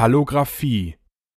encefalographie